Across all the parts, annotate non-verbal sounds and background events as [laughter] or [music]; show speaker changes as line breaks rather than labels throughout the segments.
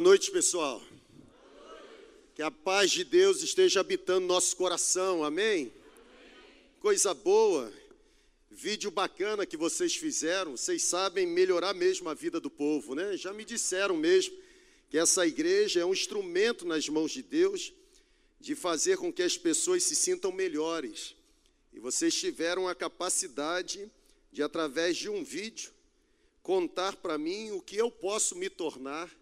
Boa noite, pessoal. Que a paz de Deus esteja habitando nosso coração, amém? Coisa boa, vídeo bacana que vocês fizeram, vocês sabem melhorar mesmo a vida do povo, né? Já me disseram mesmo que essa igreja é um instrumento nas mãos de Deus de fazer com que as pessoas se sintam melhores. E vocês tiveram a capacidade de, através de um vídeo, contar para mim o que eu posso me tornar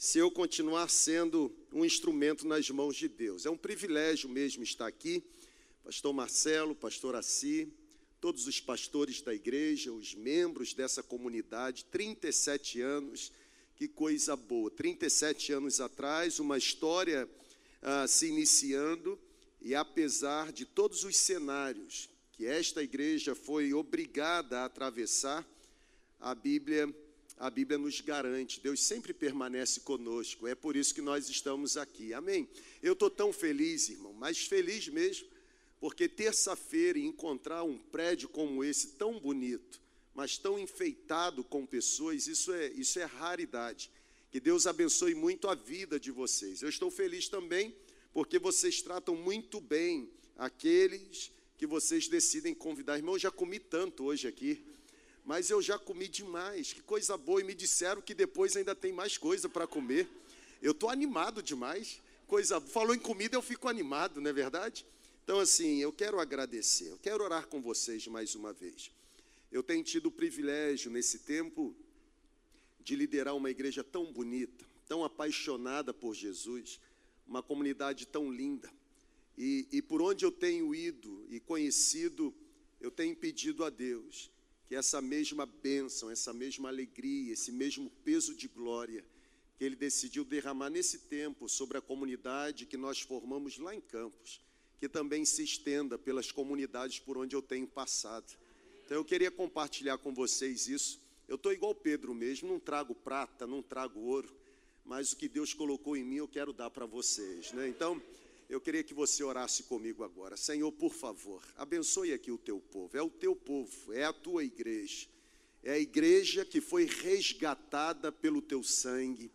se eu continuar sendo um instrumento nas mãos de Deus. É um privilégio mesmo estar aqui. Pastor Marcelo, pastor Assi, todos os pastores da igreja, os membros dessa comunidade, 37 anos, que coisa boa. 37 anos atrás, uma história ah, se iniciando, e apesar de todos os cenários que esta igreja foi obrigada a atravessar, a Bíblia, a Bíblia nos garante, Deus sempre permanece conosco. É por isso que nós estamos aqui. Amém. Eu estou tão feliz, irmão, mas feliz mesmo, porque terça-feira encontrar um prédio como esse tão bonito, mas tão enfeitado com pessoas, isso é, isso é raridade. Que Deus abençoe muito a vida de vocês. Eu estou feliz também porque vocês tratam muito bem aqueles que vocês decidem convidar. Irmão, já comi tanto hoje aqui mas eu já comi demais, que coisa boa, e me disseram que depois ainda tem mais coisa para comer. Eu estou animado demais, coisa, falou em comida, eu fico animado, não é verdade? Então, assim, eu quero agradecer, eu quero orar com vocês mais uma vez. Eu tenho tido o privilégio nesse tempo de liderar uma igreja tão bonita, tão apaixonada por Jesus, uma comunidade tão linda. E, e por onde eu tenho ido e conhecido, eu tenho pedido a Deus que essa mesma bênção, essa mesma alegria, esse mesmo peso de glória que Ele decidiu derramar nesse tempo sobre a comunidade que nós formamos lá em Campos, que também se estenda pelas comunidades por onde eu tenho passado. Então eu queria compartilhar com vocês isso. Eu estou igual Pedro mesmo, não trago prata, não trago ouro, mas o que Deus colocou em mim eu quero dar para vocês. Né? Então, eu queria que você orasse comigo agora. Senhor, por favor, abençoe aqui o teu povo. É o teu povo, é a tua igreja. É a igreja que foi resgatada pelo teu sangue.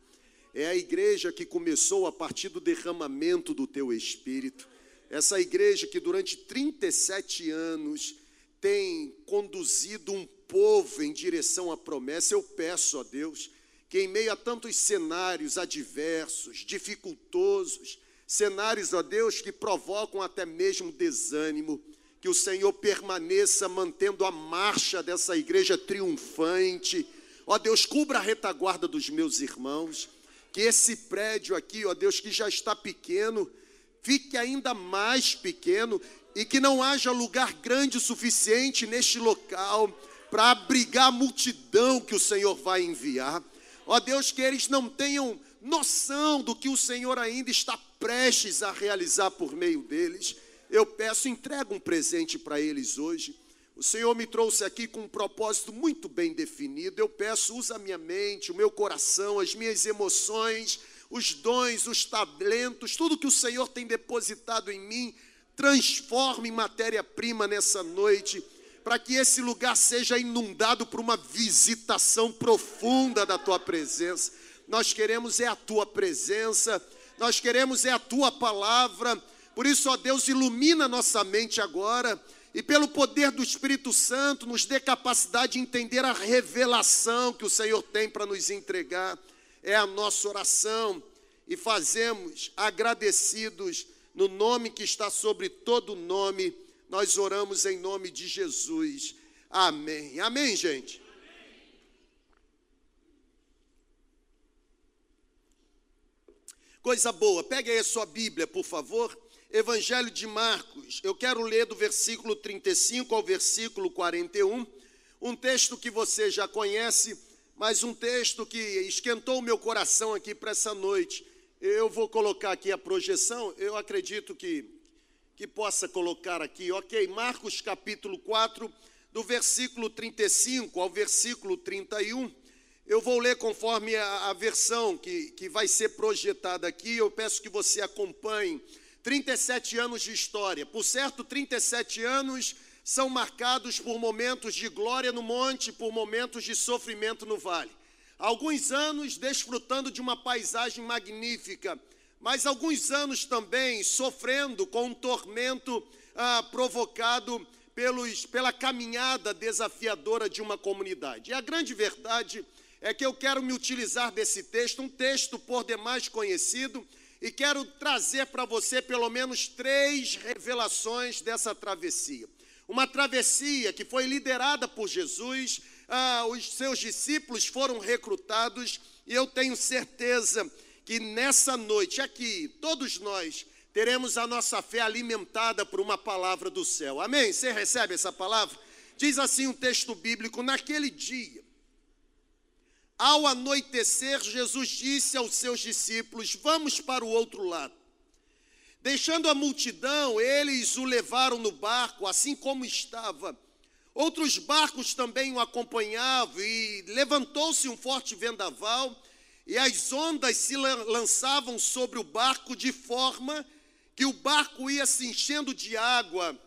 É a igreja que começou a partir do derramamento do teu espírito. Essa igreja que durante 37 anos tem conduzido um povo em direção à promessa. Eu peço a Deus que, em meio a tantos cenários adversos, dificultosos, cenários, ó Deus, que provocam até mesmo desânimo, que o Senhor permaneça mantendo a marcha dessa igreja triunfante. Ó Deus, cubra a retaguarda dos meus irmãos, que esse prédio aqui, ó Deus, que já está pequeno, fique ainda mais pequeno e que não haja lugar grande o suficiente neste local para abrigar a multidão que o Senhor vai enviar. Ó Deus, que eles não tenham noção do que o Senhor ainda está prestes a realizar por meio deles. Eu peço, entrega um presente para eles hoje. O Senhor me trouxe aqui com um propósito muito bem definido. Eu peço, usa a minha mente, o meu coração, as minhas emoções, os dons, os talentos, tudo que o Senhor tem depositado em mim, transforme em matéria-prima nessa noite, para que esse lugar seja inundado por uma visitação profunda da tua presença. Nós queremos é a tua presença nós queremos é a tua palavra. Por isso, ó Deus, ilumina nossa mente agora e pelo poder do Espírito Santo nos dê capacidade de entender a revelação que o Senhor tem para nos entregar. É a nossa oração e fazemos agradecidos no nome que está sobre todo nome. Nós oramos em nome de Jesus. Amém. Amém, gente. Coisa boa, pegue aí a sua Bíblia, por favor. Evangelho de Marcos, eu quero ler do versículo 35 ao versículo 41, um texto que você já conhece, mas um texto que esquentou o meu coração aqui para essa noite. Eu vou colocar aqui a projeção, eu acredito que, que possa colocar aqui, ok? Marcos capítulo 4, do versículo 35 ao versículo 31. Eu vou ler conforme a, a, versão que, que vai ser projetada aqui. Eu peço que você acompanhe. 37 anos de história. Por certo, 37 anos são marcados por momentos de glória no monte, por momentos de sofrimento no vale. alguns anos desfrutando de uma paisagem magnífica, mas alguns anos também sofrendo com um tormento ah, provocado pelos, pela caminhada desafiadora de uma comunidade. E a grande verdade é que eu quero me utilizar desse texto, um texto por demais conhecido, e quero trazer para você pelo menos três revelações dessa travessia. Uma travessia que foi liderada por Jesus, ah, os seus discípulos foram recrutados, e eu tenho certeza que nessa noite aqui, todos nós teremos a nossa fé alimentada por uma palavra do céu. Amém? Você recebe essa palavra? Diz assim o um texto bíblico: naquele dia, ao anoitecer, Jesus disse aos seus discípulos: Vamos para o outro lado. Deixando a multidão, eles o levaram no barco, assim como estava. Outros barcos também o acompanhavam, e levantou-se um forte vendaval, e as ondas se lançavam sobre o barco de forma que o barco ia se enchendo de água.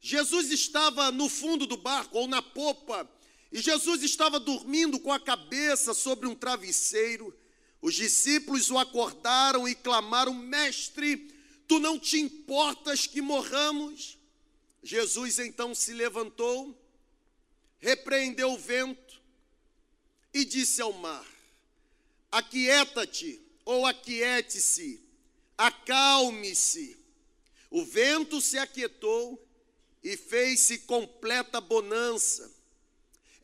Jesus estava no fundo do barco, ou na popa, e Jesus estava dormindo com a cabeça sobre um travesseiro. Os discípulos o acordaram e clamaram: Mestre, tu não te importas que morramos? Jesus então se levantou, repreendeu o vento e disse ao mar: Aquieta-te, ou aquiete-se, acalme-se. O vento se aquietou e fez-se completa bonança.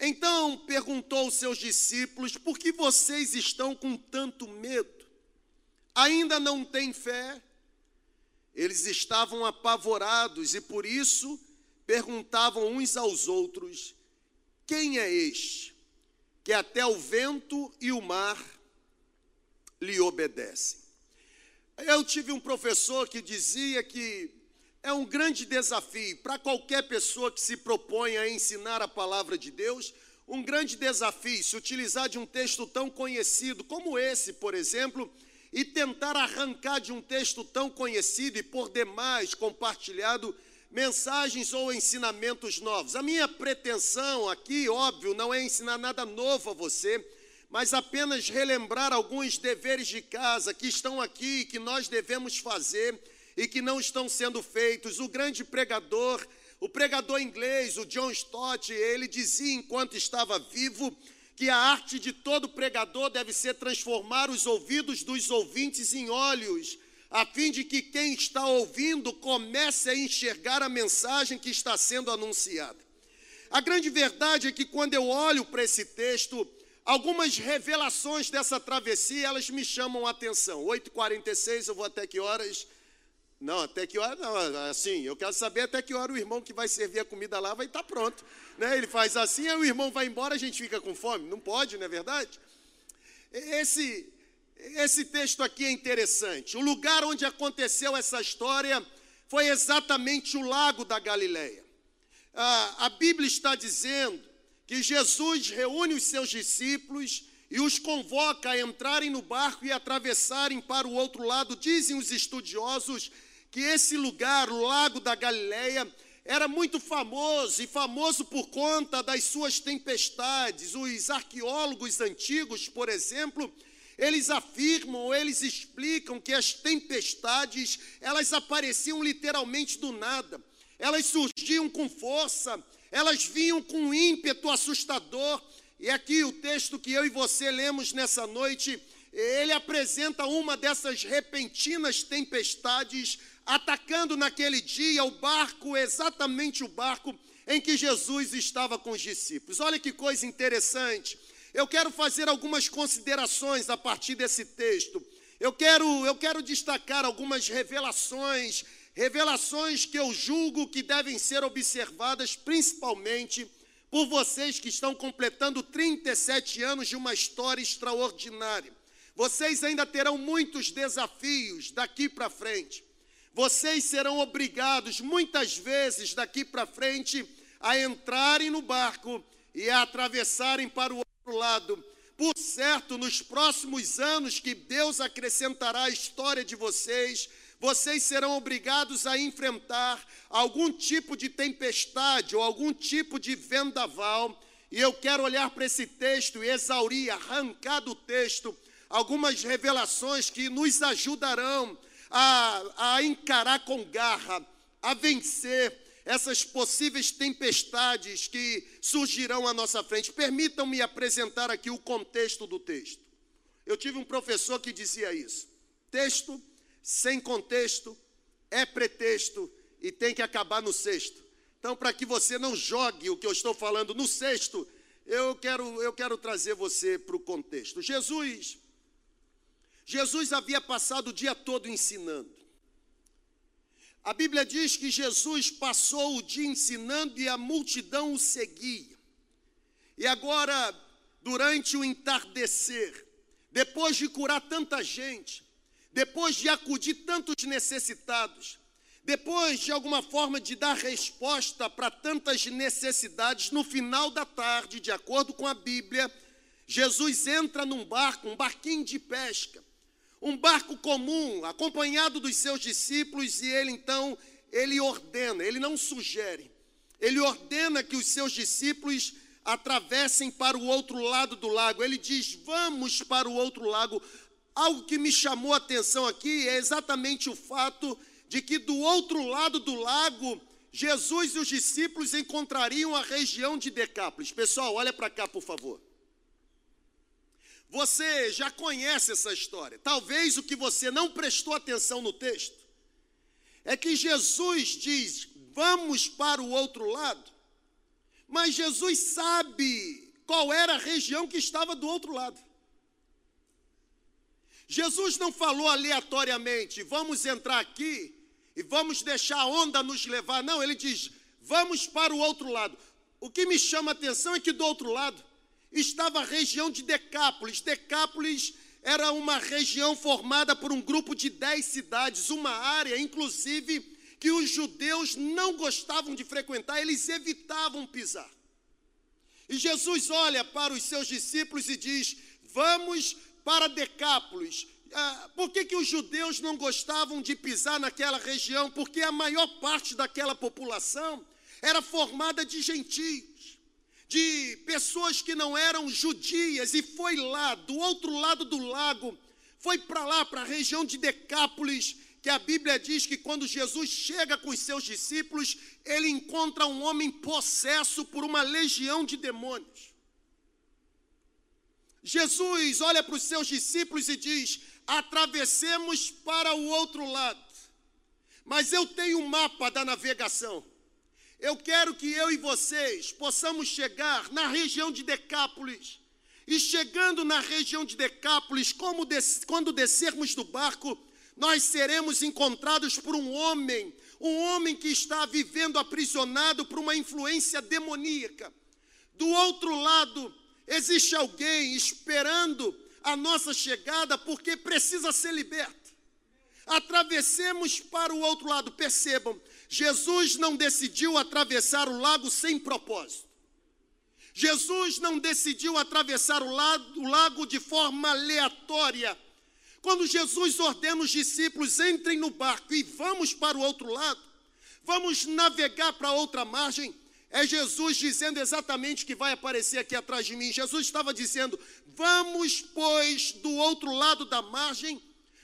Então perguntou aos seus discípulos: Por que vocês estão com tanto medo? Ainda não têm fé? Eles estavam apavorados e por isso perguntavam uns aos outros: Quem é este que até o vento e o mar lhe obedecem? Eu tive um professor que dizia que é um grande desafio para qualquer pessoa que se propõe a ensinar a palavra de Deus, um grande desafio se utilizar de um texto tão conhecido como esse, por exemplo, e tentar arrancar de um texto tão conhecido e por demais compartilhado mensagens ou ensinamentos novos. A minha pretensão aqui, óbvio, não é ensinar nada novo a você, mas apenas relembrar alguns deveres de casa que estão aqui e que nós devemos fazer e que não estão sendo feitos. O grande pregador, o pregador inglês, o John Stott, ele dizia enquanto estava vivo que a arte de todo pregador deve ser transformar os ouvidos dos ouvintes em olhos, a fim de que quem está ouvindo comece a enxergar a mensagem que está sendo anunciada. A grande verdade é que quando eu olho para esse texto, algumas revelações dessa travessia, elas me chamam a atenção. 8h46, eu vou até que horas? Não, até que hora não, assim, eu quero saber até que hora o irmão que vai servir a comida lá vai estar pronto. Né? Ele faz assim, aí o irmão vai embora, a gente fica com fome. Não pode, não é verdade? Esse, esse texto aqui é interessante. O lugar onde aconteceu essa história foi exatamente o lago da Galileia. a Bíblia está dizendo que Jesus reúne os seus discípulos e os convoca a entrarem no barco e atravessarem para o outro lado. Dizem os estudiosos que esse lugar, o Lago da Galileia, era muito famoso e famoso por conta das suas tempestades. Os arqueólogos antigos, por exemplo, eles afirmam, eles explicam que as tempestades, elas apareciam literalmente do nada. Elas surgiam com força, elas vinham com um ímpeto assustador. E aqui o texto que eu e você lemos nessa noite, ele apresenta uma dessas repentinas tempestades atacando naquele dia o barco, exatamente o barco em que Jesus estava com os discípulos. Olha que coisa interessante. Eu quero fazer algumas considerações a partir desse texto. Eu quero, eu quero destacar algumas revelações, revelações que eu julgo que devem ser observadas principalmente por vocês que estão completando 37 anos de uma história extraordinária. Vocês ainda terão muitos desafios daqui para frente vocês serão obrigados, muitas vezes daqui para frente, a entrarem no barco e a atravessarem para o outro lado. Por certo, nos próximos anos que Deus acrescentará à história de vocês, vocês serão obrigados a enfrentar algum tipo de tempestade ou algum tipo de vendaval E eu quero olhar para esse texto e exaurir, arrancar do texto algumas revelações que nos ajudarão a, a encarar com garra, a vencer essas possíveis tempestades que surgirão à nossa frente. Permitam-me apresentar aqui o contexto do texto. Eu tive um professor que dizia isso: texto sem contexto é pretexto e tem que acabar no sexto. Então, para que você não jogue o que eu estou falando no sexto, eu quero, eu quero trazer você para o contexto. Jesus, Jesus havia passado o dia todo ensinando. A Bíblia diz que Jesus passou o dia ensinando e a multidão o seguia. E agora, durante o entardecer, depois de curar tanta gente, depois de acudir tantos necessitados, depois de alguma forma de dar resposta para tantas necessidades, no final da tarde, de acordo com a Bíblia, Jesus entra num barco, um barquinho de pesca, um barco comum, acompanhado dos seus discípulos, e ele então, ele ordena, ele não sugere, ele ordena que os seus discípulos atravessem para o outro lado do lago. Ele diz: Vamos para o outro lago. Algo que me chamou a atenção aqui é exatamente o fato de que do outro lado do lago, Jesus e os discípulos encontrariam a região de Decápolis. Pessoal, olha para cá, por favor. Você já conhece essa história. Talvez o que você não prestou atenção no texto é que Jesus diz: vamos para o outro lado. Mas Jesus sabe qual era a região que estava do outro lado. Jesus não falou aleatoriamente, vamos entrar aqui e vamos deixar a onda nos levar. Não, ele diz: vamos para o outro lado. O que me chama a atenção é que do outro lado estava a região de Decápolis. Decápolis era uma região formada por um grupo de dez cidades, uma área, inclusive, que os judeus não gostavam de frequentar, eles evitavam pisar. E Jesus olha para os seus discípulos e diz: Vamos para Decápolis. Ah, por que, que os judeus não gostavam de pisar naquela região? Porque a maior parte daquela população era formada de gentios, de pessoas que não eram judias, e foi lá, do outro lado do lago, foi para lá, para a região de Decápolis, que a Bíblia diz que quando Jesus chega com os seus discípulos, ele encontra um homem possesso por uma legião de demônios. Jesus olha para os seus discípulos e diz: atravessemos para o outro lado. Mas eu tenho um mapa da navegação. Eu quero que eu e vocês possamos chegar na região de Decápolis. E chegando na região de Decápolis, des quando descermos do barco, nós seremos encontrados por um homem, um homem que está vivendo aprisionado por uma influência demoníaca. Do outro lado, existe alguém esperando a nossa chegada porque precisa ser liberto. Atravessemos para o outro lado. Percebam, Jesus não decidiu atravessar o lago sem propósito. Jesus não decidiu atravessar o lago, o lago de forma aleatória. Quando Jesus ordena os discípulos, entrem no barco e vamos para o outro lado, vamos navegar para outra margem, é Jesus dizendo exatamente o que vai aparecer aqui atrás de mim. Jesus estava dizendo: Vamos, pois, do outro lado da margem,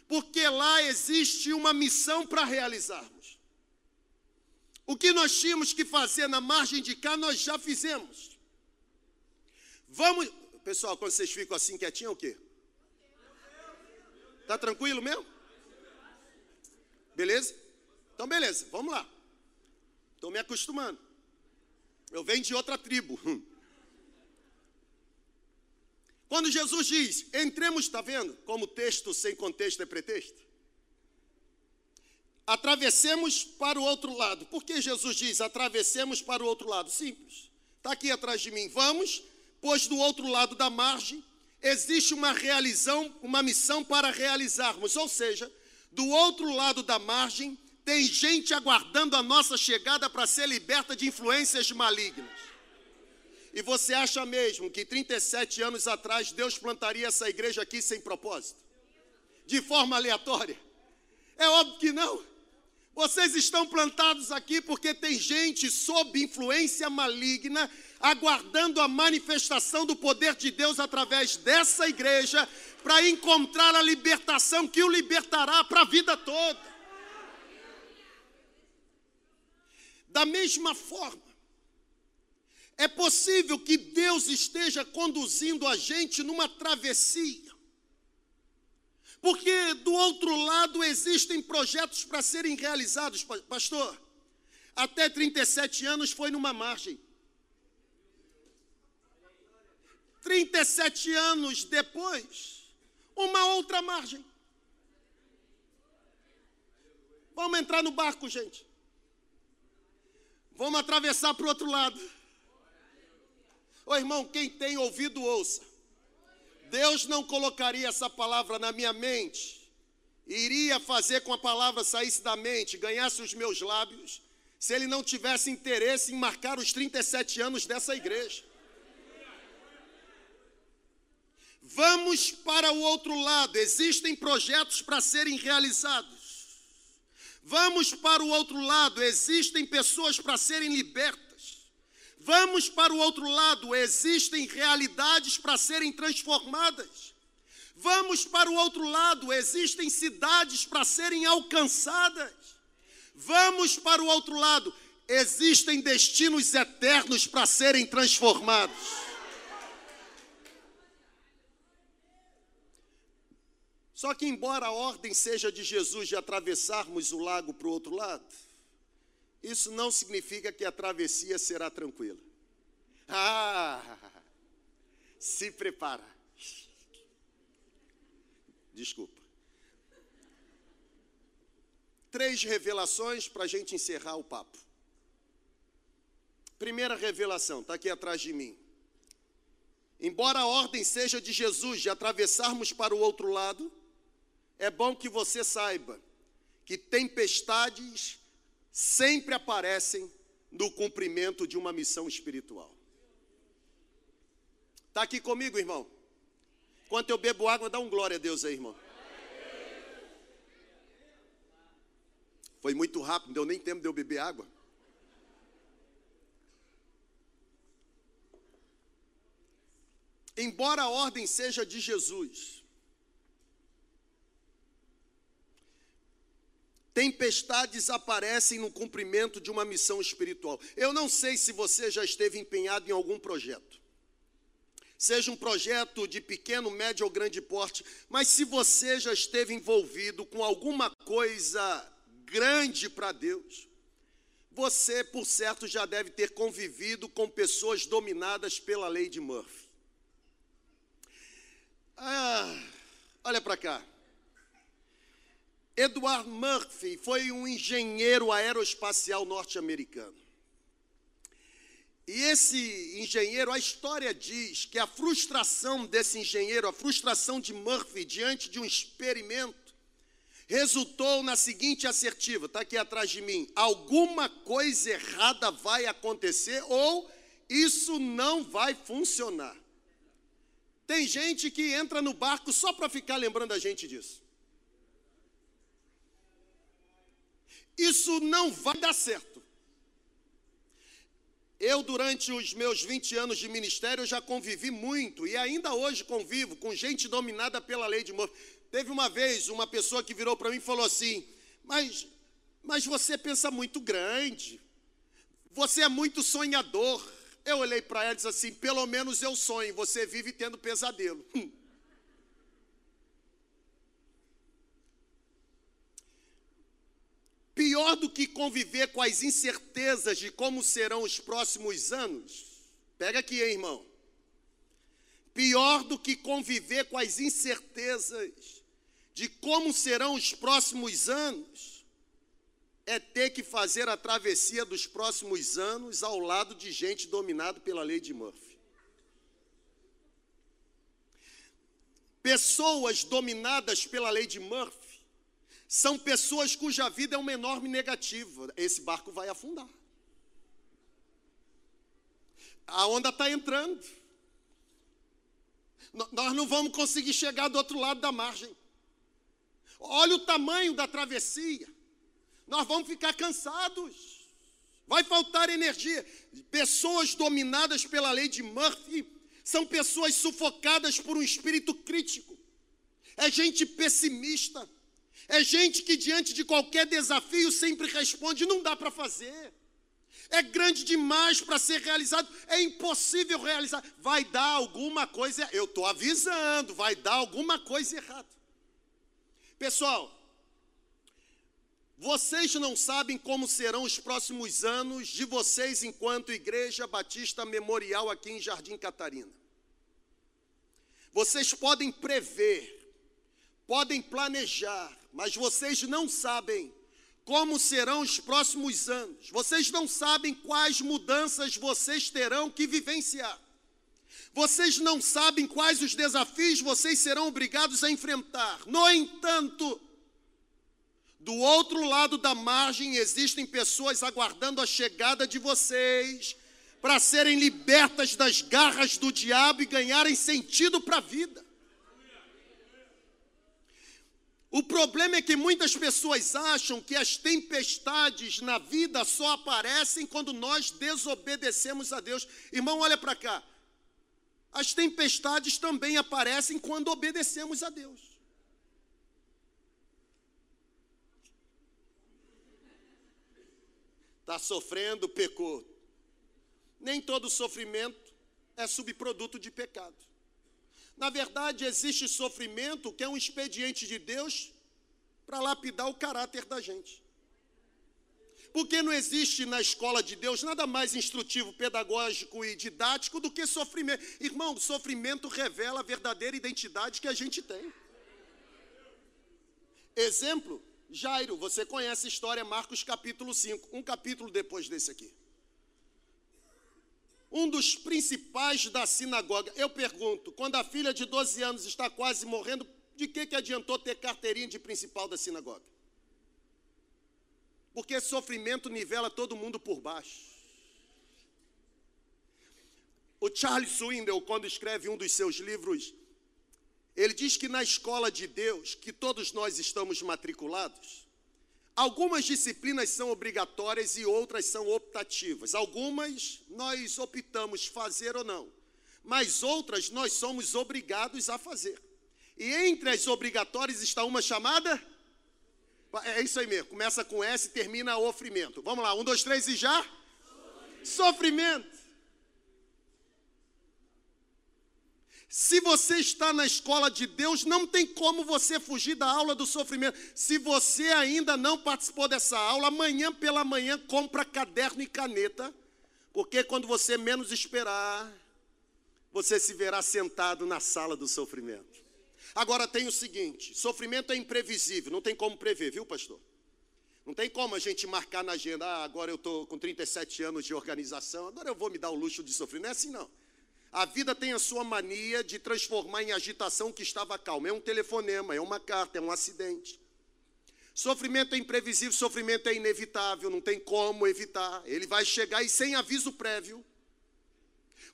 porque lá existe uma missão para realizarmos. O que nós tínhamos que fazer na margem de cá, nós já fizemos. Vamos. Pessoal, quando vocês ficam assim quietinhos, é o quê? Tá tranquilo mesmo? Beleza? Então, beleza, vamos lá. Estou me acostumando. Eu venho de outra tribo. Quando Jesus diz, entremos, está vendo? Como texto sem contexto é pretexto. Atravessemos para o outro lado. Por que Jesus diz, atravessemos para o outro lado? Simples. Está aqui atrás de mim. Vamos, pois do outro lado da margem existe uma realização, uma missão para realizarmos. Ou seja, do outro lado da margem tem gente aguardando a nossa chegada para ser liberta de influências malignas. E você acha mesmo que 37 anos atrás Deus plantaria essa igreja aqui sem propósito? De forma aleatória? É óbvio que não. Vocês estão plantados aqui porque tem gente sob influência maligna, aguardando a manifestação do poder de Deus através dessa igreja, para encontrar a libertação que o libertará para a vida toda. Da mesma forma, é possível que Deus esteja conduzindo a gente numa travessia. Porque do outro lado existem projetos para serem realizados, pastor. Até 37 anos foi numa margem. 37 anos depois, uma outra margem. Vamos entrar no barco, gente. Vamos atravessar para o outro lado. Ô irmão, quem tem ouvido, ouça. Deus não colocaria essa palavra na minha mente, iria fazer com a palavra saísse da mente, ganhasse os meus lábios, se ele não tivesse interesse em marcar os 37 anos dessa igreja. Vamos para o outro lado, existem projetos para serem realizados. Vamos para o outro lado, existem pessoas para serem libertas. Vamos para o outro lado, existem realidades para serem transformadas. Vamos para o outro lado, existem cidades para serem alcançadas. Vamos para o outro lado, existem destinos eternos para serem transformados. Só que, embora a ordem seja de Jesus de atravessarmos o lago para o outro lado, isso não significa que a travessia será tranquila. Ah, se prepara. Desculpa. Três revelações para a gente encerrar o papo. Primeira revelação, está aqui atrás de mim. Embora a ordem seja de Jesus de atravessarmos para o outro lado, é bom que você saiba que tempestades sempre aparecem no cumprimento de uma missão espiritual. Está aqui comigo, irmão? Enquanto eu bebo água, dá um glória a Deus aí, irmão. Foi muito rápido, não deu nem tempo de eu beber água. Embora a ordem seja de Jesus, Tempestades aparecem no cumprimento de uma missão espiritual. Eu não sei se você já esteve empenhado em algum projeto. Seja um projeto de pequeno, médio ou grande porte, mas se você já esteve envolvido com alguma coisa grande para Deus, você, por certo, já deve ter convivido com pessoas dominadas pela lei de Murphy. Ah, olha para cá. Edward Murphy foi um engenheiro aeroespacial norte-americano. E esse engenheiro, a história diz que a frustração desse engenheiro, a frustração de Murphy diante de um experimento, resultou na seguinte assertiva: está aqui atrás de mim, alguma coisa errada vai acontecer ou isso não vai funcionar. Tem gente que entra no barco só para ficar lembrando a gente disso. Isso não vai dar certo. Eu, durante os meus 20 anos de ministério, já convivi muito e ainda hoje convivo com gente dominada pela lei de Murphy. Teve uma vez uma pessoa que virou para mim e falou assim: mas, mas você pensa muito grande, você é muito sonhador. Eu olhei para ela e disse assim: pelo menos eu sonho, você vive tendo pesadelo. [laughs] Pior do que conviver com as incertezas de como serão os próximos anos, pega aqui, hein, irmão. Pior do que conviver com as incertezas de como serão os próximos anos, é ter que fazer a travessia dos próximos anos ao lado de gente dominada pela lei de Murphy. Pessoas dominadas pela lei de Murphy são pessoas cuja vida é uma enorme negativa. Esse barco vai afundar. A onda está entrando. Nós não vamos conseguir chegar do outro lado da margem. Olha o tamanho da travessia. Nós vamos ficar cansados. Vai faltar energia. Pessoas dominadas pela lei de Murphy são pessoas sufocadas por um espírito crítico. É gente pessimista. É gente que diante de qualquer desafio sempre responde: não dá para fazer. É grande demais para ser realizado, é impossível realizar. Vai dar alguma coisa, eu estou avisando, vai dar alguma coisa errada. Pessoal, vocês não sabem como serão os próximos anos de vocês enquanto Igreja Batista Memorial aqui em Jardim Catarina. Vocês podem prever, podem planejar, mas vocês não sabem como serão os próximos anos. Vocês não sabem quais mudanças vocês terão que vivenciar. Vocês não sabem quais os desafios vocês serão obrigados a enfrentar. No entanto, do outro lado da margem existem pessoas aguardando a chegada de vocês para serem libertas das garras do diabo e ganharem sentido para a vida. O problema é que muitas pessoas acham que as tempestades na vida só aparecem quando nós desobedecemos a Deus. Irmão, olha para cá. As tempestades também aparecem quando obedecemos a Deus. Está sofrendo, pecou. Nem todo sofrimento é subproduto de pecado. Na verdade, existe sofrimento que é um expediente de Deus para lapidar o caráter da gente. Porque não existe na escola de Deus nada mais instrutivo, pedagógico e didático do que sofrimento. Irmão, sofrimento revela a verdadeira identidade que a gente tem. Exemplo, Jairo, você conhece a história, Marcos capítulo 5, um capítulo depois desse aqui um dos principais da sinagoga. Eu pergunto, quando a filha de 12 anos está quase morrendo, de que, que adiantou ter carteirinha de principal da sinagoga? Porque sofrimento nivela todo mundo por baixo. O Charles Swindoll, quando escreve um dos seus livros, ele diz que na escola de Deus, que todos nós estamos matriculados, Algumas disciplinas são obrigatórias e outras são optativas. Algumas nós optamos fazer ou não, mas outras nós somos obrigados a fazer. E entre as obrigatórias está uma chamada. É isso aí mesmo, começa com S e termina ofrimento. Vamos lá, um, dois, três e já? Sofrimento. Sofrimento. Se você está na escola de Deus, não tem como você fugir da aula do sofrimento. Se você ainda não participou dessa aula, amanhã pela manhã compra caderno e caneta, porque quando você menos esperar, você se verá sentado na sala do sofrimento. Agora tem o seguinte: sofrimento é imprevisível, não tem como prever, viu, pastor? Não tem como a gente marcar na agenda, ah, agora eu estou com 37 anos de organização, agora eu vou me dar o luxo de sofrer. Não é assim, não. A vida tem a sua mania de transformar em agitação o que estava calmo. É um telefonema, é uma carta, é um acidente. Sofrimento é imprevisível, sofrimento é inevitável, não tem como evitar. Ele vai chegar e sem aviso prévio.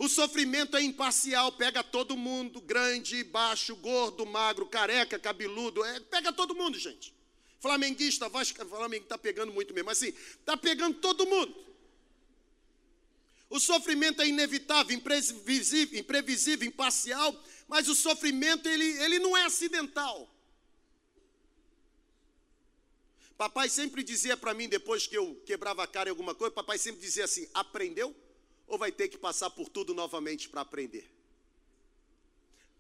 O sofrimento é imparcial, pega todo mundo, grande, baixo, gordo, magro, careca, cabeludo, é, pega todo mundo, gente. Flamenguista, Vasco, Flamengo está pegando muito mesmo, assim, está pegando todo mundo. O sofrimento é inevitável, imprevisível, imprevisível, imparcial, mas o sofrimento ele, ele não é acidental. Papai sempre dizia para mim, depois que eu quebrava a cara em alguma coisa, papai sempre dizia assim: aprendeu? Ou vai ter que passar por tudo novamente para aprender?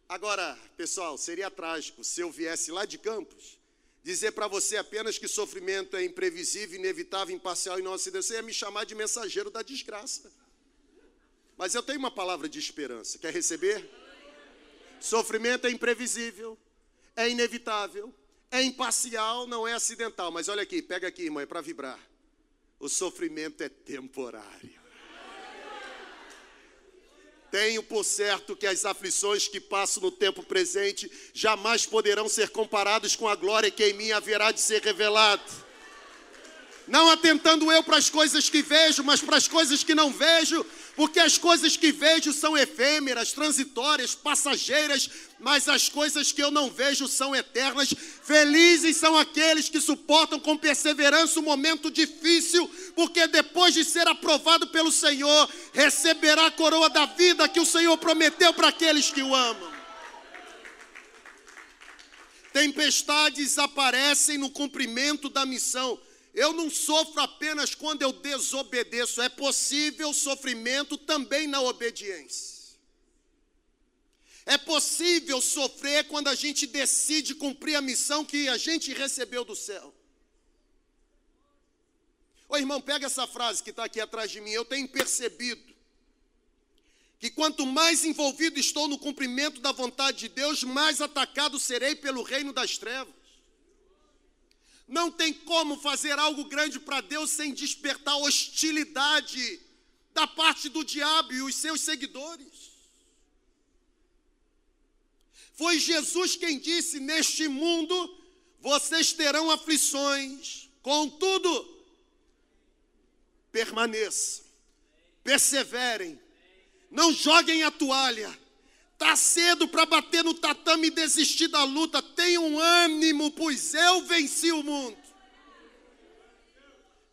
Agora, pessoal, seria trágico se eu viesse lá de Campos dizer para você apenas que sofrimento é imprevisível, inevitável, imparcial e não acidental. Você ia me chamar de mensageiro da desgraça. Mas eu tenho uma palavra de esperança. Quer receber? Sofrimento é imprevisível, é inevitável, é imparcial, não é acidental. Mas olha aqui, pega aqui, irmão, é para vibrar. O sofrimento é temporário. Tenho por certo que as aflições que passo no tempo presente jamais poderão ser comparadas com a glória que em mim haverá de ser revelada. Não atentando eu para as coisas que vejo, mas para as coisas que não vejo, Porque as coisas que vejo são efêmeras, transitórias, passageiras, mas as coisas que eu não vejo são eternas. Felizes são aqueles que suportam com perseverança o momento difícil, porque depois de ser aprovado pelo Senhor, receberá a coroa da vida que o Senhor prometeu para aqueles que o amam. Tempestades aparecem no cumprimento da missão. Eu não sofro apenas quando eu desobedeço, é possível sofrimento também na obediência. É possível sofrer quando a gente decide cumprir a missão que a gente recebeu do céu. Ô irmão, pega essa frase que está aqui atrás de mim. Eu tenho percebido que quanto mais envolvido estou no cumprimento da vontade de Deus, mais atacado serei pelo reino das trevas. Não tem como fazer algo grande para Deus sem despertar hostilidade da parte do diabo e os seus seguidores. Foi Jesus quem disse: Neste mundo vocês terão aflições, contudo, permaneçam, perseverem, não joguem a toalha Está cedo para bater no tatame e desistir da luta. Tenha um ânimo, pois eu venci o mundo.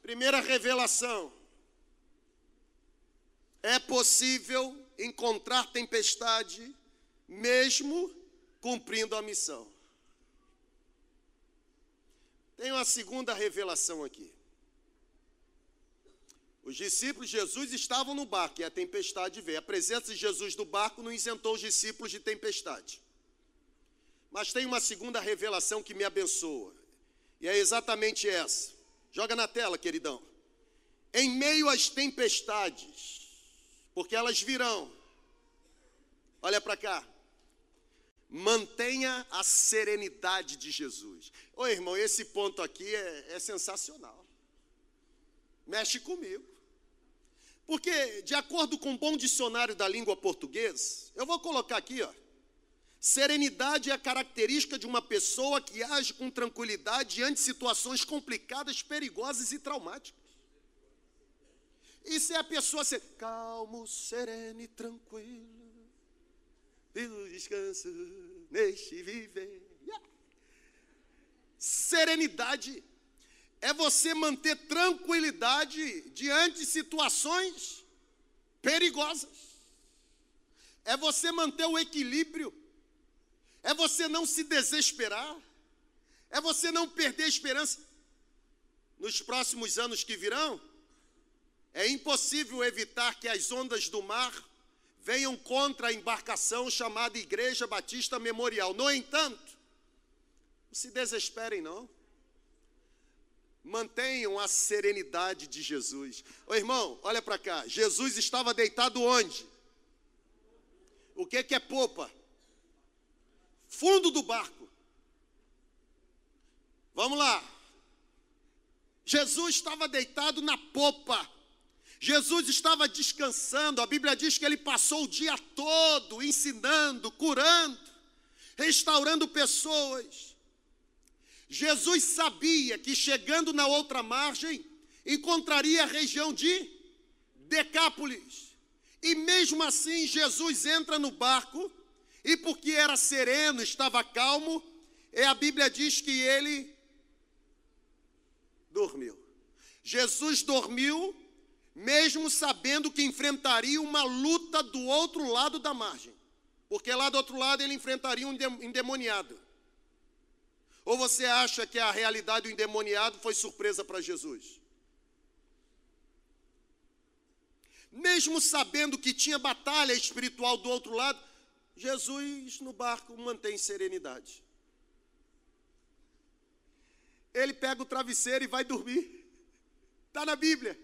Primeira revelação. É possível encontrar tempestade mesmo cumprindo a missão. Tem uma segunda revelação aqui. Os discípulos de Jesus estavam no barco e a tempestade veio. A presença de Jesus no barco não isentou os discípulos de tempestade. Mas tem uma segunda revelação que me abençoa. E é exatamente essa. Joga na tela, queridão. Em meio às tempestades, porque elas virão. Olha para cá. Mantenha a serenidade de Jesus. Ô irmão, esse ponto aqui é, é sensacional. Mexe comigo. Porque, de acordo com um bom dicionário da língua portuguesa, eu vou colocar aqui, ó. Serenidade é a característica de uma pessoa que age com tranquilidade diante de situações complicadas, perigosas e traumáticas. Isso é a pessoa ser calmo, sereno e tranquilo. Pelo descanso neste viver. Serenidade é você manter tranquilidade diante de situações perigosas. É você manter o equilíbrio. É você não se desesperar. É você não perder a esperança. Nos próximos anos que virão, é impossível evitar que as ondas do mar venham contra a embarcação chamada Igreja Batista Memorial. No entanto, não se desesperem, não mantenham a serenidade de Jesus. Ô irmão, olha para cá. Jesus estava deitado onde? O que, que é popa? Fundo do barco. Vamos lá. Jesus estava deitado na popa. Jesus estava descansando. A Bíblia diz que ele passou o dia todo ensinando, curando, restaurando pessoas. Jesus sabia que chegando na outra margem, encontraria a região de Decápolis. E mesmo assim, Jesus entra no barco, e porque era sereno, estava calmo, e a Bíblia diz que ele dormiu. Jesus dormiu, mesmo sabendo que enfrentaria uma luta do outro lado da margem, porque lá do outro lado ele enfrentaria um endemoniado. Ou você acha que a realidade do endemoniado foi surpresa para Jesus? Mesmo sabendo que tinha batalha espiritual do outro lado, Jesus no barco mantém serenidade. Ele pega o travesseiro e vai dormir. Está na Bíblia.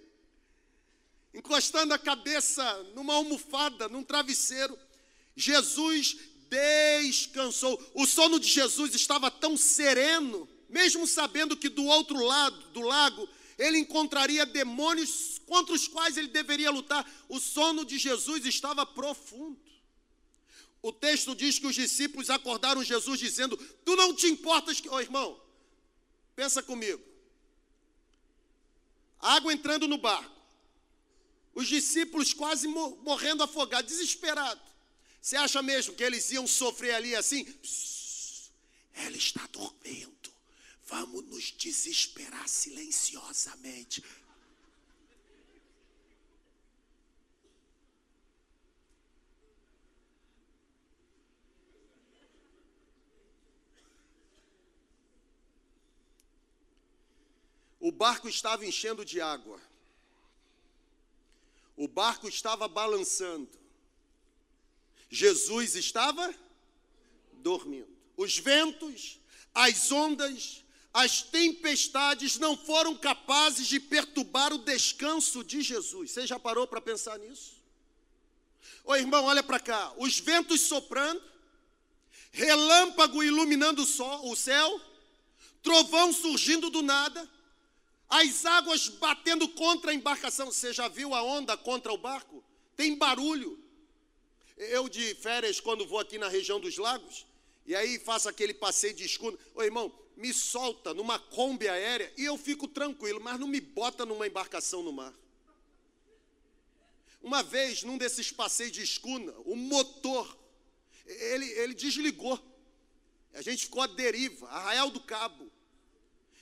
Encostando a cabeça numa almofada, num travesseiro. Jesus descansou. O sono de Jesus estava tão sereno, mesmo sabendo que do outro lado do lago ele encontraria demônios contra os quais ele deveria lutar. O sono de Jesus estava profundo. O texto diz que os discípulos acordaram Jesus dizendo: Tu não te importas que. Ô oh, irmão, pensa comigo. Água entrando no barco. Os discípulos quase morrendo afogados, desesperados. Você acha mesmo que eles iam sofrer ali assim? Ela está dormindo. Vamos nos desesperar silenciosamente. O barco estava enchendo de água. O barco estava balançando. Jesus estava dormindo. Os ventos, as ondas, as tempestades não foram capazes de perturbar o descanso de Jesus. Você já parou para pensar nisso? Ô irmão, olha para cá. Os ventos soprando, relâmpago iluminando o, sol, o céu, trovão surgindo do nada as águas batendo contra a embarcação. Você já viu a onda contra o barco? Tem barulho. Eu de férias, quando vou aqui na região dos lagos, e aí faço aquele passeio de escudo. Ô irmão, me solta numa Kombi aérea e eu fico tranquilo, mas não me bota numa embarcação no mar. Uma vez, num desses passeios de escuna, o motor, ele, ele desligou. A gente ficou à deriva, Arraial do Cabo.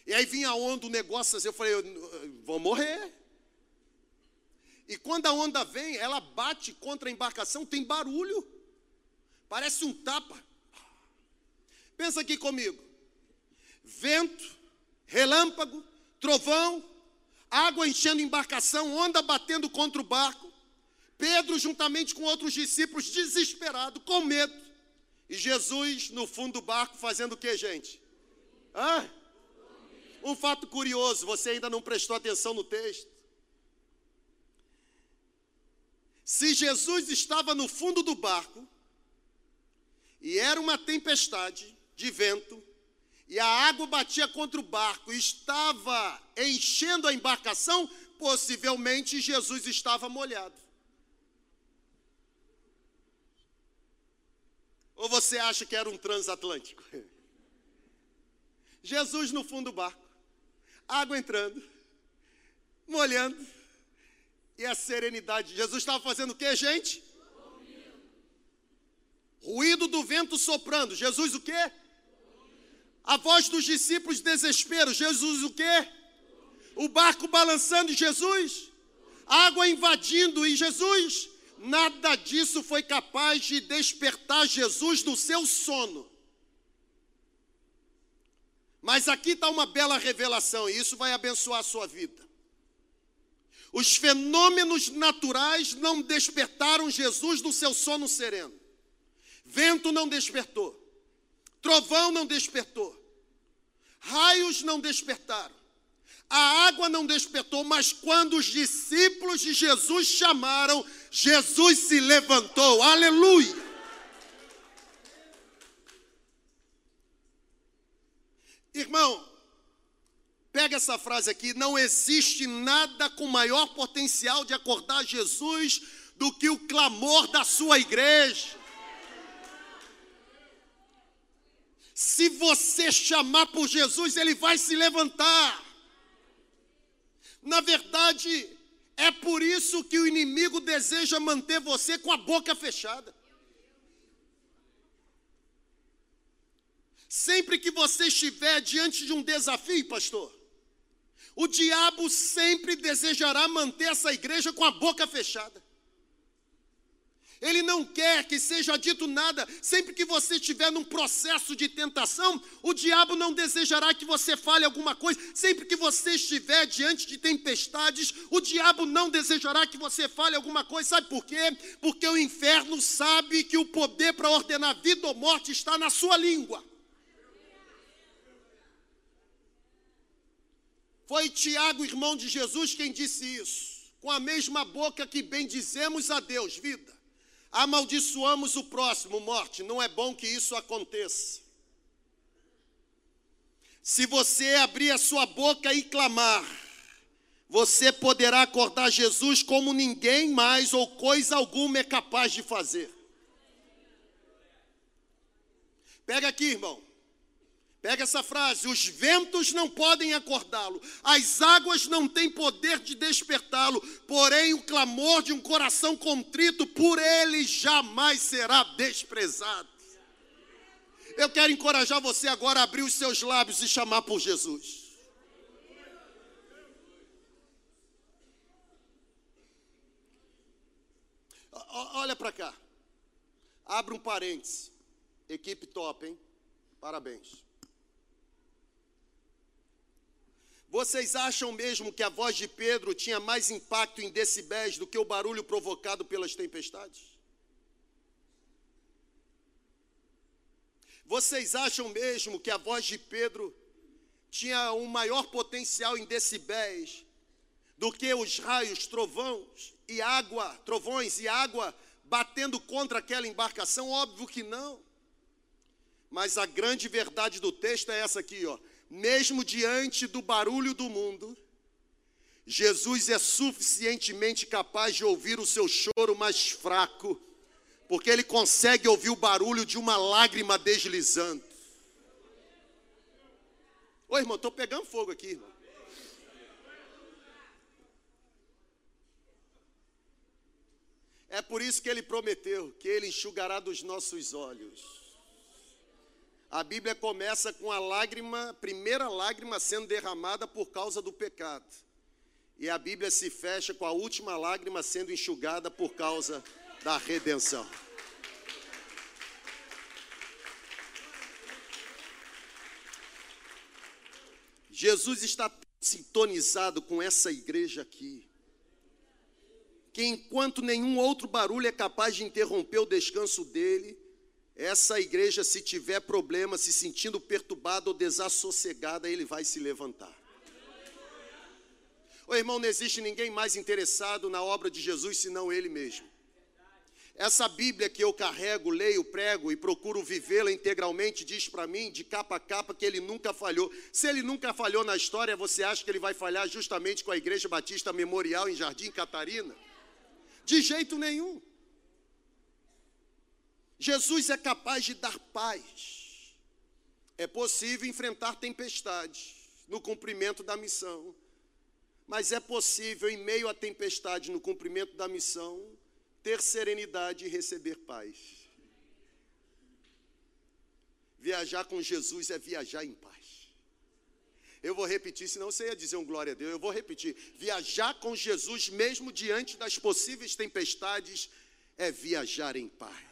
E aí vinha a onda, o negócio assim, eu falei, vou morrer. E quando a onda vem, ela bate contra a embarcação, tem barulho. Parece um tapa. Pensa aqui comigo. Vento, relâmpago, trovão, água enchendo embarcação, onda batendo contra o barco. Pedro, juntamente com outros discípulos, desesperado, com medo. E Jesus no fundo do barco fazendo o que, gente? Hã? Um fato curioso, você ainda não prestou atenção no texto. Se Jesus estava no fundo do barco, e era uma tempestade de vento, e a água batia contra o barco, estava enchendo a embarcação, possivelmente Jesus estava molhado. Ou você acha que era um transatlântico? [laughs] Jesus no fundo do barco água entrando, molhando, e a serenidade. Jesus estava fazendo o que, gente? Ruído do vento soprando. Jesus o quê? A voz dos discípulos desespero. Jesus o quê? O barco balançando Jesus. Água invadindo e Jesus. Nada disso foi capaz de despertar Jesus do seu sono. Mas aqui está uma bela revelação, e isso vai abençoar a sua vida. Os fenômenos naturais não despertaram Jesus do seu sono sereno. Vento não despertou, trovão não despertou, raios não despertaram, a água não despertou, mas quando os discípulos de Jesus chamaram, Jesus se levantou, aleluia. Irmão, pega essa frase aqui: não existe nada com maior potencial de acordar Jesus do que o clamor da sua igreja. Se você chamar por Jesus, ele vai se levantar. Na verdade, é por isso que o inimigo deseja manter você com a boca fechada. Sempre que você estiver diante de um desafio, pastor, o diabo sempre desejará manter essa igreja com a boca fechada. Ele não quer que seja dito nada. Sempre que você estiver num processo de tentação, o diabo não desejará que você fale alguma coisa. Sempre que você estiver diante de tempestades, o diabo não desejará que você fale alguma coisa. Sabe por quê? Porque o inferno sabe que o poder para ordenar vida ou morte está na sua língua. Foi Tiago, irmão de Jesus, quem disse isso. Com a mesma boca que bendizemos a Deus, vida, amaldiçoamos o próximo, morte. Não é bom que isso aconteça. Se você abrir a sua boca e clamar, você poderá acordar Jesus como ninguém mais ou coisa alguma é capaz de fazer. Pega aqui, irmão. Pega essa frase: os ventos não podem acordá-lo, as águas não têm poder de despertá-lo, porém o clamor de um coração contrito por ele jamais será desprezado. Eu quero encorajar você agora a abrir os seus lábios e chamar por Jesus. Olha para cá. Abre um parênteses. Equipe top, hein? Parabéns. Vocês acham mesmo que a voz de Pedro tinha mais impacto em decibéis do que o barulho provocado pelas tempestades? Vocês acham mesmo que a voz de Pedro tinha um maior potencial em decibéis do que os raios, trovões e água, trovões e água batendo contra aquela embarcação? Óbvio que não. Mas a grande verdade do texto é essa aqui, ó mesmo diante do barulho do mundo, Jesus é suficientemente capaz de ouvir o seu choro mais fraco, porque ele consegue ouvir o barulho de uma lágrima deslizando. Ô irmão, estou pegando fogo aqui, irmão. É por isso que ele prometeu que ele enxugará dos nossos olhos a Bíblia começa com a lágrima, primeira lágrima sendo derramada por causa do pecado. E a Bíblia se fecha com a última lágrima sendo enxugada por causa da redenção. Jesus está sintonizado com essa igreja aqui. Que enquanto nenhum outro barulho é capaz de interromper o descanso dele, essa igreja, se tiver problema, se sentindo perturbada ou desassossegada, ele vai se levantar. Ô irmão, não existe ninguém mais interessado na obra de Jesus senão ele mesmo. Essa Bíblia que eu carrego, leio, prego e procuro vivê-la integralmente, diz para mim, de capa a capa, que ele nunca falhou. Se ele nunca falhou na história, você acha que ele vai falhar justamente com a Igreja Batista Memorial em Jardim Catarina? De jeito nenhum. Jesus é capaz de dar paz. É possível enfrentar tempestades no cumprimento da missão. Mas é possível, em meio à tempestade, no cumprimento da missão, ter serenidade e receber paz. Viajar com Jesus é viajar em paz. Eu vou repetir, senão você ia dizer um glória a Deus. Eu vou repetir. Viajar com Jesus, mesmo diante das possíveis tempestades, é viajar em paz.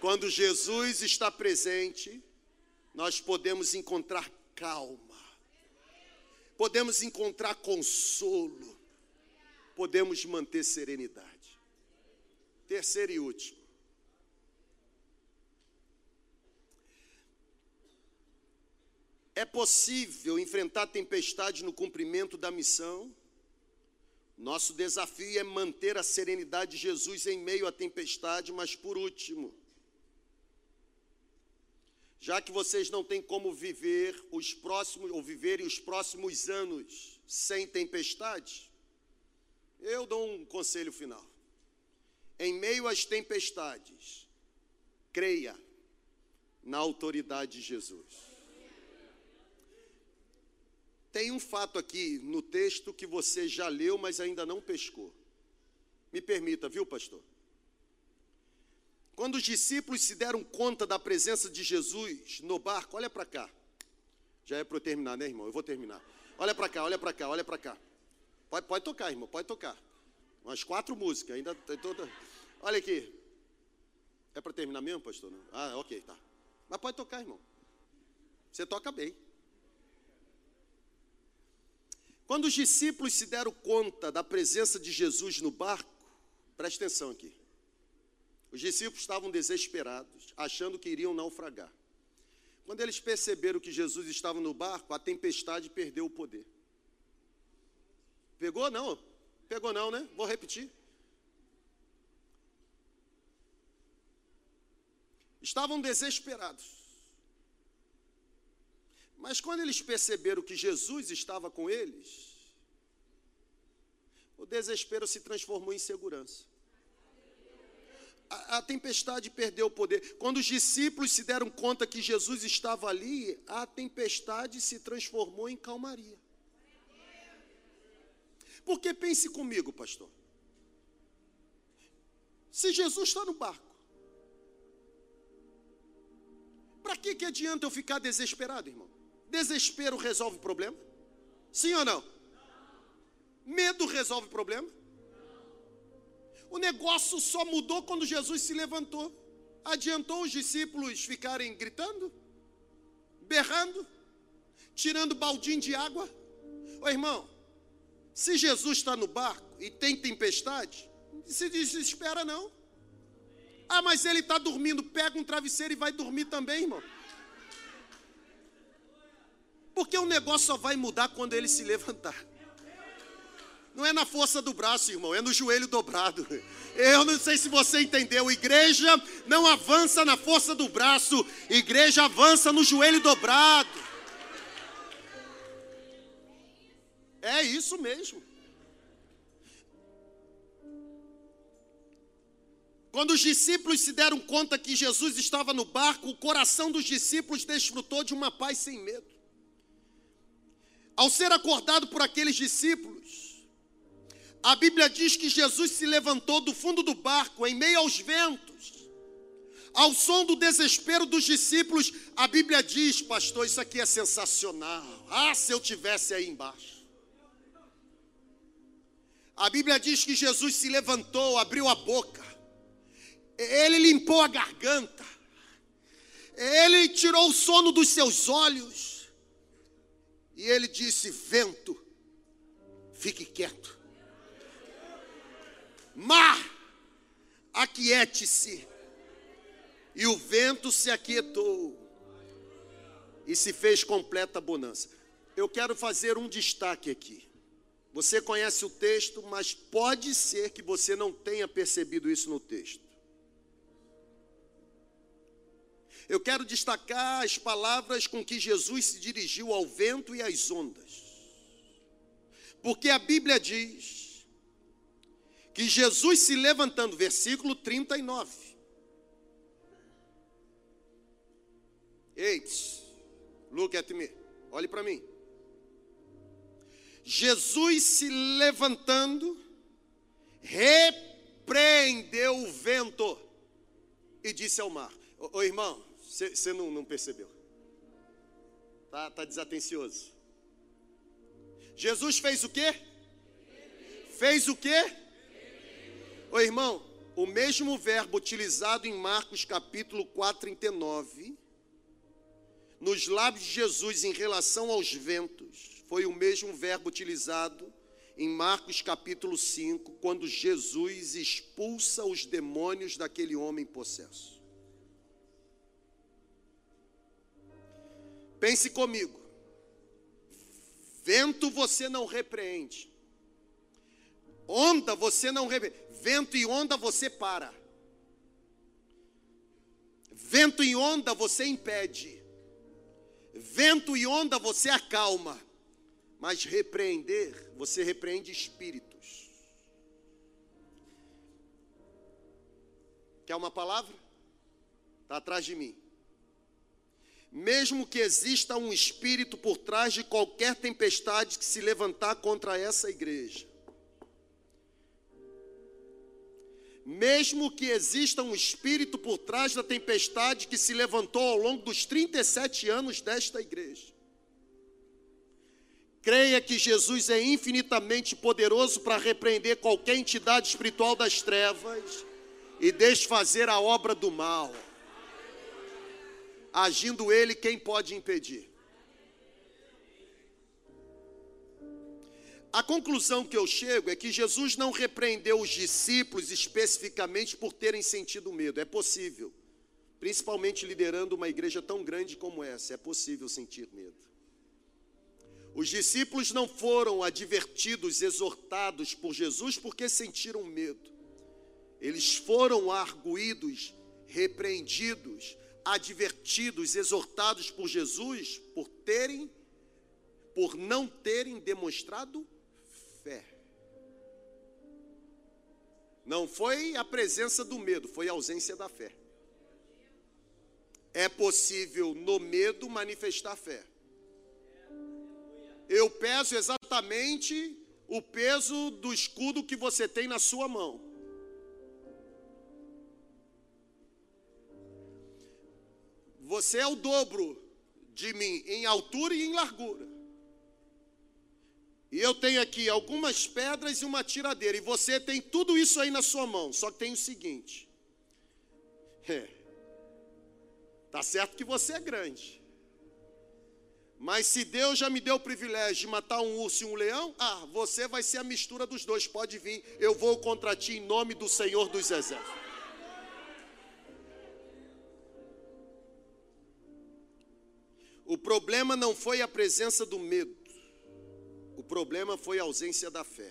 Quando Jesus está presente, nós podemos encontrar calma, podemos encontrar consolo, podemos manter serenidade. Terceiro e último. É possível enfrentar tempestade no cumprimento da missão? Nosso desafio é manter a serenidade de Jesus em meio à tempestade, mas por último, já que vocês não têm como viver os próximos ou viverem os próximos anos sem tempestade, eu dou um conselho final. Em meio às tempestades, creia na autoridade de Jesus. Tem um fato aqui no texto que você já leu, mas ainda não pescou. Me permita, viu, pastor? Quando os discípulos se deram conta da presença de Jesus no barco, olha para cá. Já é para eu terminar, né, irmão? Eu vou terminar. Olha para cá, olha para cá, olha para cá. Pode, pode tocar, irmão, pode tocar. Umas quatro músicas, ainda tem toda. Olha aqui. É para terminar mesmo, pastor? Ah, ok, tá. Mas pode tocar, irmão. Você toca bem. Quando os discípulos se deram conta da presença de Jesus no barco, preste atenção aqui. Os discípulos estavam desesperados, achando que iriam naufragar. Quando eles perceberam que Jesus estava no barco, a tempestade perdeu o poder. Pegou não? Pegou não, né? Vou repetir. Estavam desesperados. Mas quando eles perceberam que Jesus estava com eles, o desespero se transformou em segurança a, tempestade perdeu o poder. Quando os discípulos se deram conta que Jesus estava ali, a tempestade se transformou em calmaria. Porque pense comigo, pastor. Se Jesus está no barco, para que, que adianta eu ficar desesperado, irmão? Desespero resolve o problema? Sim ou não? Medo resolve o problema? O negócio só mudou quando Jesus se levantou. Adiantou os discípulos ficarem gritando, berrando, tirando baldinho de água? Ô irmão, se Jesus está no barco e tem tempestade, se desespera não. Ah, mas ele está dormindo, pega um travesseiro e vai dormir também, irmão. Porque o negócio só vai mudar quando ele se levantar. Não é na força do braço, irmão, é no joelho dobrado. Eu não sei se você entendeu. Igreja não avança na força do braço, igreja avança no joelho dobrado. É isso mesmo. Quando os discípulos se deram conta que Jesus estava no barco, o coração dos discípulos desfrutou de uma paz sem medo. Ao ser acordado por aqueles discípulos, a Bíblia diz que Jesus se levantou do fundo do barco, em meio aos ventos, ao som do desespero dos discípulos. A Bíblia diz, pastor, isso aqui é sensacional. Ah, se eu tivesse aí embaixo. A Bíblia diz que Jesus se levantou, abriu a boca, ele limpou a garganta, ele tirou o sono dos seus olhos, e ele disse: Vento, fique quieto mar, aquiete-se. E o vento se aquietou e se fez completa bonança. Eu quero fazer um destaque aqui. Você conhece o texto, mas pode ser que você não tenha percebido isso no texto. Eu quero destacar as palavras com que Jesus se dirigiu ao vento e às ondas. Porque a Bíblia diz que Jesus se levantando, versículo 39. Eits, look at me, olhe para mim. Jesus se levantando, repreendeu o vento e disse ao mar: Ô, irmão, você não, não, percebeu? Tá, tá desatencioso. Jesus fez o quê? Fez o quê? Ô irmão, o mesmo verbo utilizado em Marcos capítulo 4, 39, nos lábios de Jesus em relação aos ventos, foi o mesmo verbo utilizado em Marcos capítulo 5, quando Jesus expulsa os demônios daquele homem possesso. Pense comigo. Vento você não repreende. Onda você não repreende. Vento e onda você para. Vento e onda você impede. Vento e onda você acalma. Mas repreender, você repreende espíritos. Quer uma palavra? Está atrás de mim. Mesmo que exista um espírito por trás de qualquer tempestade que se levantar contra essa igreja, mesmo que exista um espírito por trás da tempestade que se levantou ao longo dos 37 anos desta igreja. Creia que Jesus é infinitamente poderoso para repreender qualquer entidade espiritual das trevas e desfazer a obra do mal. Agindo Ele, quem pode impedir? A conclusão que eu chego é que Jesus não repreendeu os discípulos especificamente por terem sentido medo. É possível, principalmente liderando uma igreja tão grande como essa, é possível sentir medo. Os discípulos não foram advertidos, exortados por Jesus porque sentiram medo. Eles foram arguídos, repreendidos, advertidos, exortados por Jesus por terem por não terem demonstrado fé. Não foi a presença do medo, foi a ausência da fé. É possível no medo manifestar fé. Eu peso exatamente o peso do escudo que você tem na sua mão. Você é o dobro de mim em altura e em largura. E eu tenho aqui algumas pedras e uma tiradeira. E você tem tudo isso aí na sua mão. Só que tem o seguinte. É. Tá certo que você é grande. Mas se Deus já me deu o privilégio de matar um urso e um leão, ah, você vai ser a mistura dos dois. Pode vir. Eu vou contra ti em nome do Senhor dos Exércitos. O problema não foi a presença do medo. O problema foi a ausência da fé.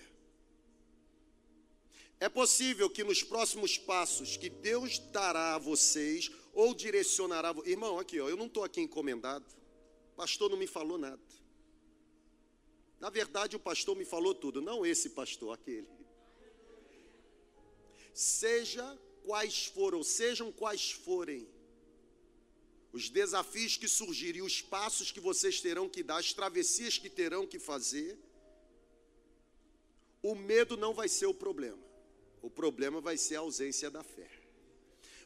É possível que nos próximos passos que Deus dará a vocês ou direcionará, irmão, aqui, ó, eu não estou aqui encomendado. O pastor não me falou nada. Na verdade, o pastor me falou tudo, não esse pastor, aquele. Seja quais foram, sejam quais forem os desafios que surgirem, os passos que vocês terão que dar, as travessias que terão que fazer, o medo não vai ser o problema. O problema vai ser a ausência da fé.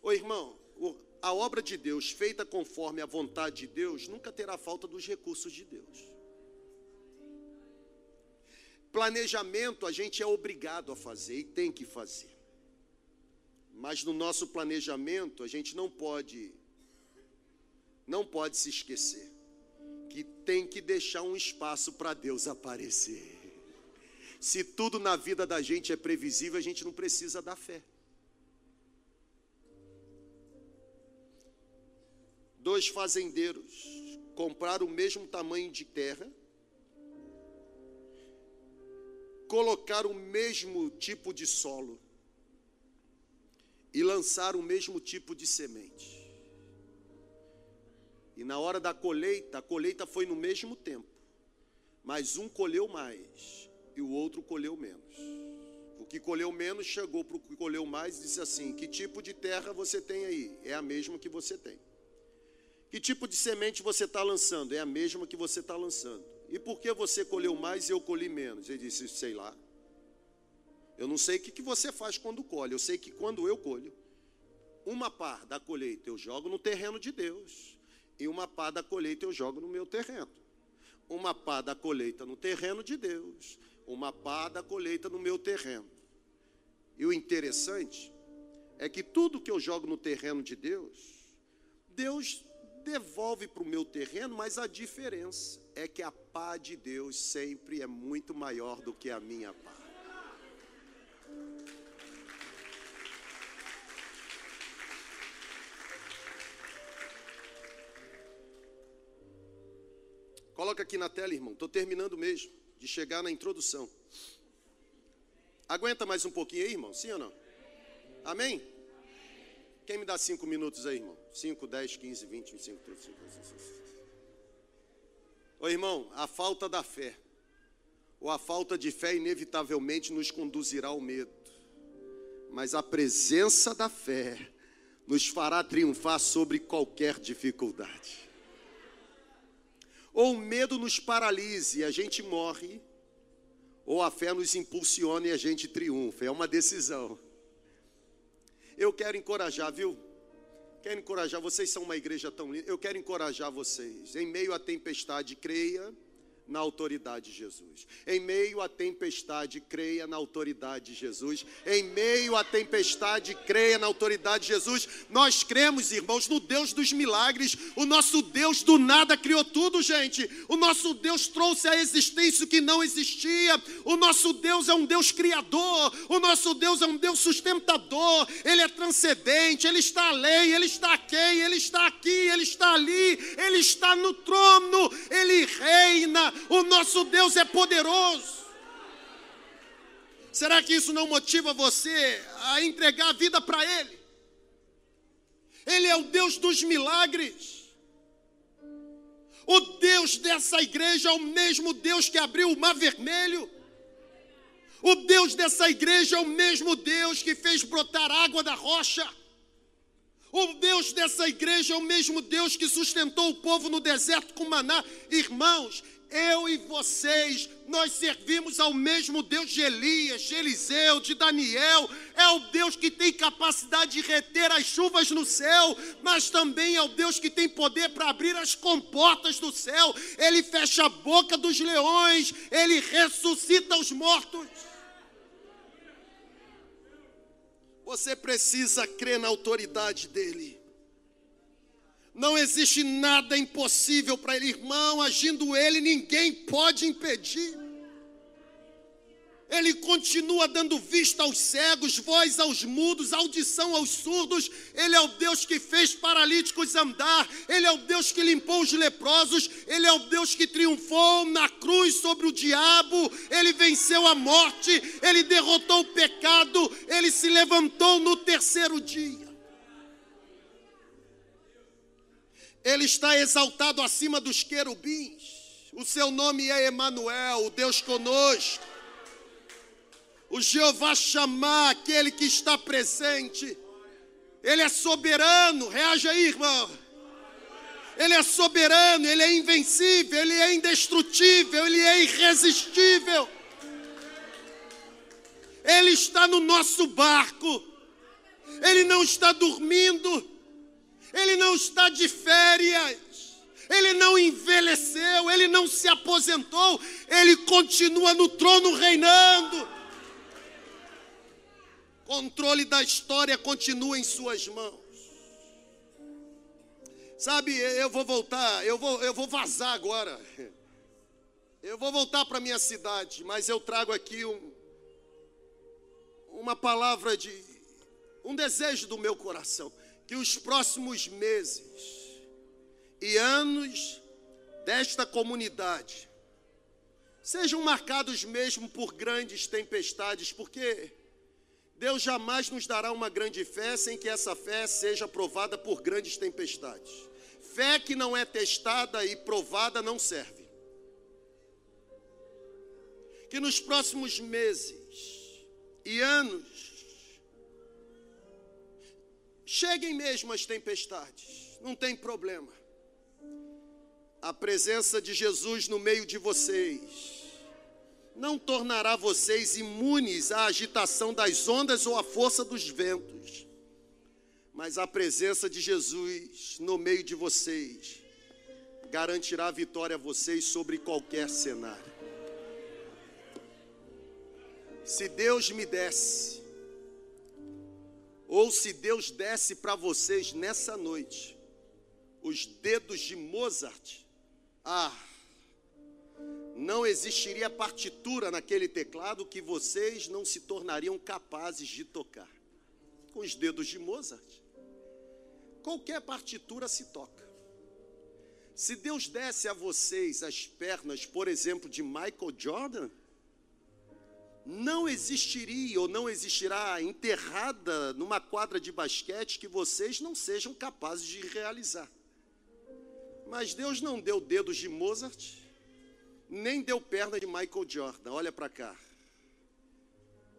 Ô irmão, a obra de Deus feita conforme a vontade de Deus nunca terá falta dos recursos de Deus. Planejamento a gente é obrigado a fazer e tem que fazer. Mas no nosso planejamento a gente não pode não pode se esquecer que tem que deixar um espaço para Deus aparecer. Se tudo na vida da gente é previsível, a gente não precisa da fé. Dois fazendeiros compraram o mesmo tamanho de terra, colocaram o mesmo tipo de solo e lançaram o mesmo tipo de semente. E na hora da colheita, a colheita foi no mesmo tempo. Mas um colheu mais e o outro colheu menos. O que colheu menos chegou para o que colheu mais e disse assim: Que tipo de terra você tem aí? É a mesma que você tem. Que tipo de semente você está lançando? É a mesma que você está lançando. E por que você colheu mais e eu colhi menos? Ele disse: Sei lá. Eu não sei o que, que você faz quando colhe. Eu sei que quando eu colho, uma par da colheita eu jogo no terreno de Deus e uma pá da colheita eu jogo no meu terreno. Uma pá da colheita no terreno de Deus, uma pá da colheita no meu terreno. E o interessante é que tudo que eu jogo no terreno de Deus, Deus devolve para o meu terreno, mas a diferença é que a pá de Deus sempre é muito maior do que a minha pá. Coloca aqui na tela, irmão. Estou terminando mesmo, de chegar na introdução. Aguenta mais um pouquinho aí, irmão? Sim ou não? Amém? Quem me dá cinco minutos aí, irmão? Cinco, dez, quinze, vinte, vinte e cinco, trinta, cinco. Ô irmão, a falta da fé, ou a falta de fé, inevitavelmente nos conduzirá ao medo. Mas a presença da fé nos fará triunfar sobre qualquer dificuldade ou o medo nos paralise e a gente morre, ou a fé nos impulsiona e a gente triunfa. É uma decisão. Eu quero encorajar, viu? Quero encorajar, vocês são uma igreja tão linda. Eu quero encorajar vocês. Em meio à tempestade, creia na autoridade de Jesus. Em meio à tempestade, creia na autoridade de Jesus. Em meio à tempestade, creia na autoridade de Jesus. Nós cremos, irmãos, no Deus dos milagres. O nosso Deus do nada criou tudo, gente. O nosso Deus trouxe a existência o que não existia. O nosso Deus é um Deus criador. O nosso Deus é um Deus sustentador. Ele é transcendente, ele está além, ele está aqui, ele está aqui, ele está ali, ele está no trono, ele reina o nosso Deus é poderoso. Será que isso não motiva você a entregar a vida para Ele? Ele é o Deus dos milagres. O Deus dessa igreja é o mesmo Deus que abriu o mar vermelho. O Deus dessa igreja é o mesmo Deus que fez brotar água da rocha. O Deus dessa igreja é o mesmo Deus que sustentou o povo no deserto com maná. Irmãos, eu e vocês, nós servimos ao mesmo Deus de Elias, de Eliseu, de Daniel. É o Deus que tem capacidade de reter as chuvas no céu, mas também é o Deus que tem poder para abrir as comportas do céu. Ele fecha a boca dos leões, ele ressuscita os mortos. Você precisa crer na autoridade dele. Não existe nada impossível para ele, irmão. Agindo ele, ninguém pode impedir. Ele continua dando vista aos cegos, voz aos mudos, audição aos surdos. Ele é o Deus que fez paralíticos andar. Ele é o Deus que limpou os leprosos. Ele é o Deus que triunfou na cruz sobre o diabo. Ele venceu a morte. Ele derrotou o pecado. Ele se levantou no terceiro dia. Ele está exaltado acima dos querubins. O seu nome é Emanuel, o Deus conosco o Jeová chamar aquele que está presente. Ele é soberano, reage aí, irmão. Ele é soberano, ele é invencível, ele é indestrutível, ele é irresistível. Ele está no nosso barco. Ele não está dormindo. Ele não está de férias. Ele não envelheceu, ele não se aposentou, ele continua no trono reinando controle da história continua em suas mãos. Sabe, eu vou voltar, eu vou, eu vou vazar agora. Eu vou voltar para minha cidade, mas eu trago aqui um, uma palavra de um desejo do meu coração, que os próximos meses e anos desta comunidade sejam marcados mesmo por grandes tempestades, porque Deus jamais nos dará uma grande fé sem que essa fé seja provada por grandes tempestades. Fé que não é testada e provada não serve. Que nos próximos meses e anos cheguem mesmo as tempestades, não tem problema. A presença de Jesus no meio de vocês não tornará vocês imunes à agitação das ondas ou à força dos ventos, mas a presença de Jesus no meio de vocês garantirá a vitória a vocês sobre qualquer cenário. Se Deus me desse, ou se Deus desse para vocês nessa noite, os dedos de Mozart, ah, não existiria partitura naquele teclado que vocês não se tornariam capazes de tocar. Com os dedos de Mozart, qualquer partitura se toca. Se Deus desse a vocês as pernas, por exemplo, de Michael Jordan, não existiria ou não existirá enterrada numa quadra de basquete que vocês não sejam capazes de realizar. Mas Deus não deu dedos de Mozart, nem deu perna de Michael Jordan. Olha para cá.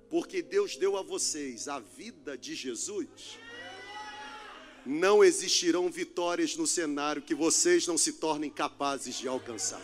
Porque Deus deu a vocês a vida de Jesus. Não existirão vitórias no cenário que vocês não se tornem capazes de alcançar.